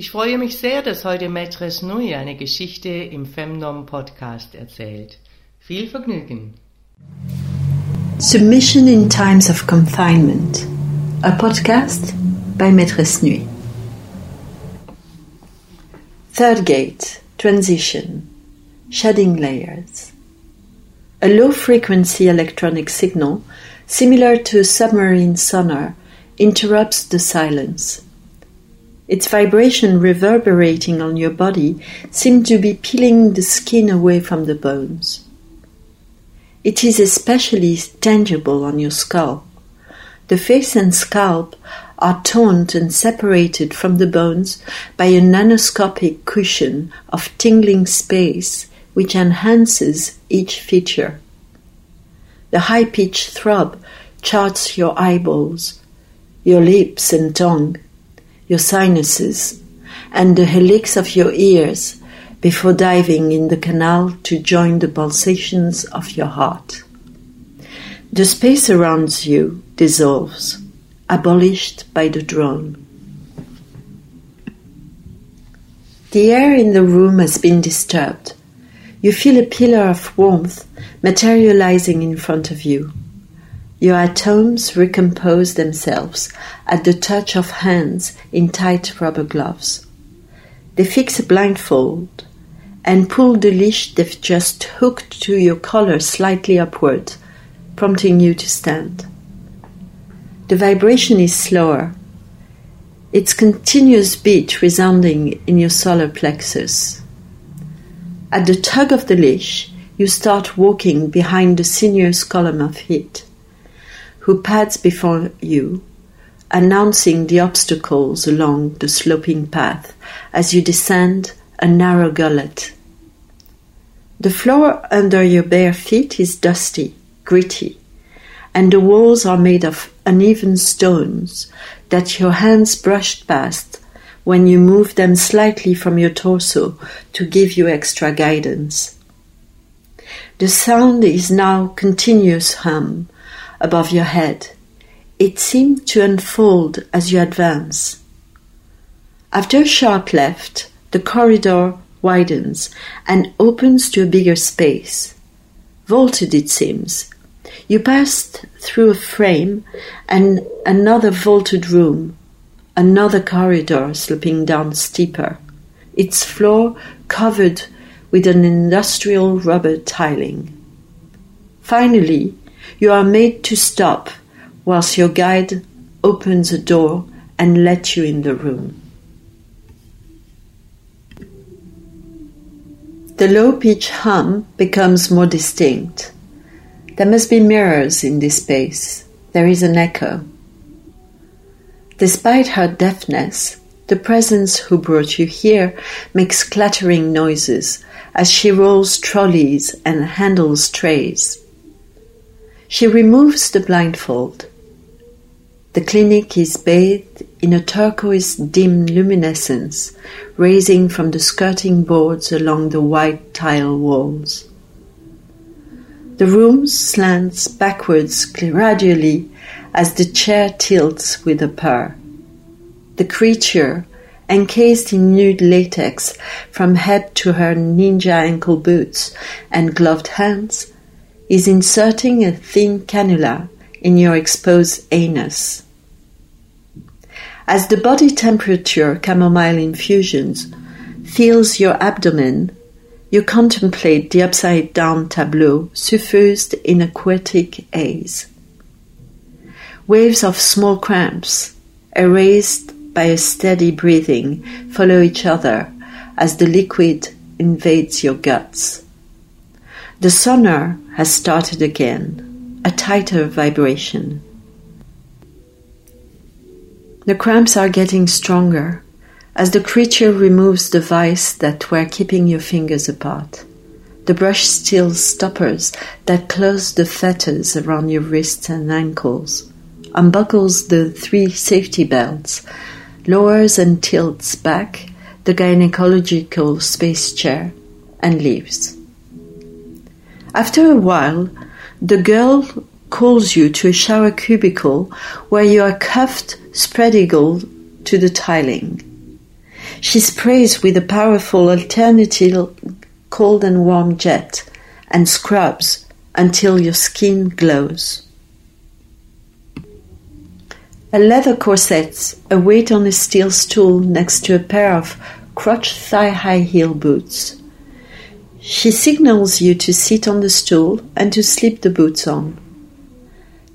Ich freue mich sehr, dass heute Maîtresse Nui eine Geschichte im Femnom Podcast erzählt. Viel Vergnügen. Submission in Times of Confinement, a podcast by Maîtresse Nui. Third gate, transition, shedding layers. A low frequency electronic signal, similar to submarine sonar, interrupts the silence its vibration reverberating on your body seemed to be peeling the skin away from the bones. It is especially tangible on your skull. The face and scalp are toned and separated from the bones by a nanoscopic cushion of tingling space which enhances each feature. The high pitched throb charts your eyeballs, your lips and tongue, your sinuses, and the helix of your ears before diving in the canal to join the pulsations of your heart. The space around you dissolves, abolished by the drone. The air in the room has been disturbed. You feel a pillar of warmth materializing in front of you. Your atoms recompose themselves at the touch of hands in tight rubber gloves. They fix a blindfold and pull the leash they've just hooked to your collar slightly upward, prompting you to stand. The vibration is slower, its continuous beat resounding in your solar plexus. At the tug of the leash, you start walking behind the sinuous column of heat who pads before you, announcing the obstacles along the sloping path as you descend a narrow gullet. The floor under your bare feet is dusty, gritty, and the walls are made of uneven stones that your hands brushed past when you move them slightly from your torso to give you extra guidance. The sound is now continuous hum above your head. It seemed to unfold as you advance. After a sharp left, the corridor widens and opens to a bigger space. Vaulted, it seems. You passed through a frame and another vaulted room, another corridor sloping down steeper, its floor covered with an industrial rubber tiling. Finally, you are made to stop whilst your guide opens a door and lets you in the room. The low pitch hum becomes more distinct. There must be mirrors in this space. There is an echo. Despite her deafness, the presence who brought you here makes clattering noises as she rolls trolleys and handles trays. She removes the blindfold. The clinic is bathed in a turquoise dim luminescence rising from the skirting boards along the white tile walls. The room slants backwards gradually as the chair tilts with a purr. The creature, encased in nude latex from head to her ninja ankle boots and gloved hands, is inserting a thin cannula in your exposed anus. As the body temperature chamomile infusions fills your abdomen, you contemplate the upside down tableau suffused in aquatic haze. Waves of small cramps, erased by a steady breathing, follow each other as the liquid invades your guts. The sonar has started again, a tighter vibration. The cramps are getting stronger as the creature removes the vice that were keeping your fingers apart. The brush steel stoppers that close the fetters around your wrists and ankles, unbuckles the three safety belts, lowers and tilts back the gynecological space chair, and leaves. After a while, the girl calls you to a shower cubicle where you are cuffed spread eagle to the tiling. She sprays with a powerful alternative cold and warm jet and scrubs until your skin glows. A leather corset await on a steel stool next to a pair of crotch thigh high heel boots. She signals you to sit on the stool and to slip the boots on.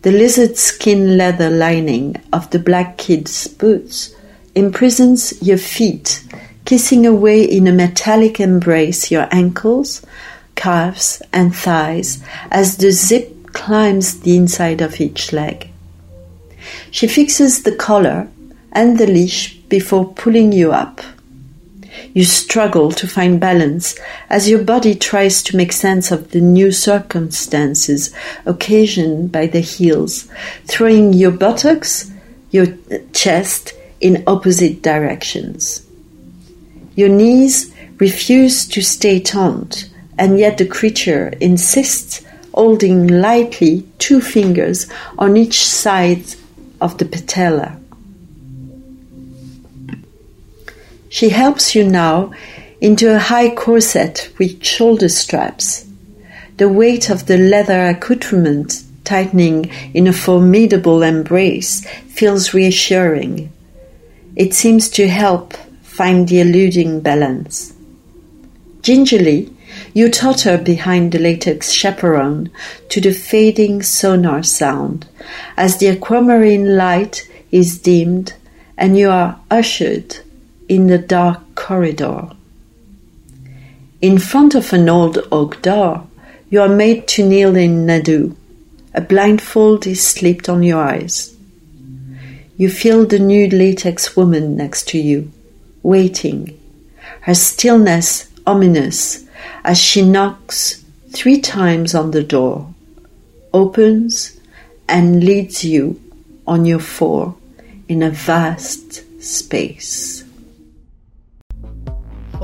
The lizard skin leather lining of the black kid's boots imprisons your feet, kissing away in a metallic embrace your ankles, calves, and thighs as the zip climbs the inside of each leg. She fixes the collar and the leash before pulling you up. You struggle to find balance as your body tries to make sense of the new circumstances occasioned by the heels, throwing your buttocks, your chest in opposite directions. Your knees refuse to stay taut, and yet the creature insists, holding lightly two fingers on each side of the patella. She helps you now into a high corset with shoulder straps. The weight of the leather accoutrement tightening in a formidable embrace feels reassuring. It seems to help find the eluding balance. Gingerly, you totter behind the latex chaperone to the fading sonar sound as the aquamarine light is dimmed and you are ushered in the dark corridor. In front of an old oak door, you are made to kneel in Nadu. A blindfold is slipped on your eyes. You feel the nude latex woman next to you, waiting, her stillness ominous as she knocks three times on the door, opens, and leads you on your four in a vast space.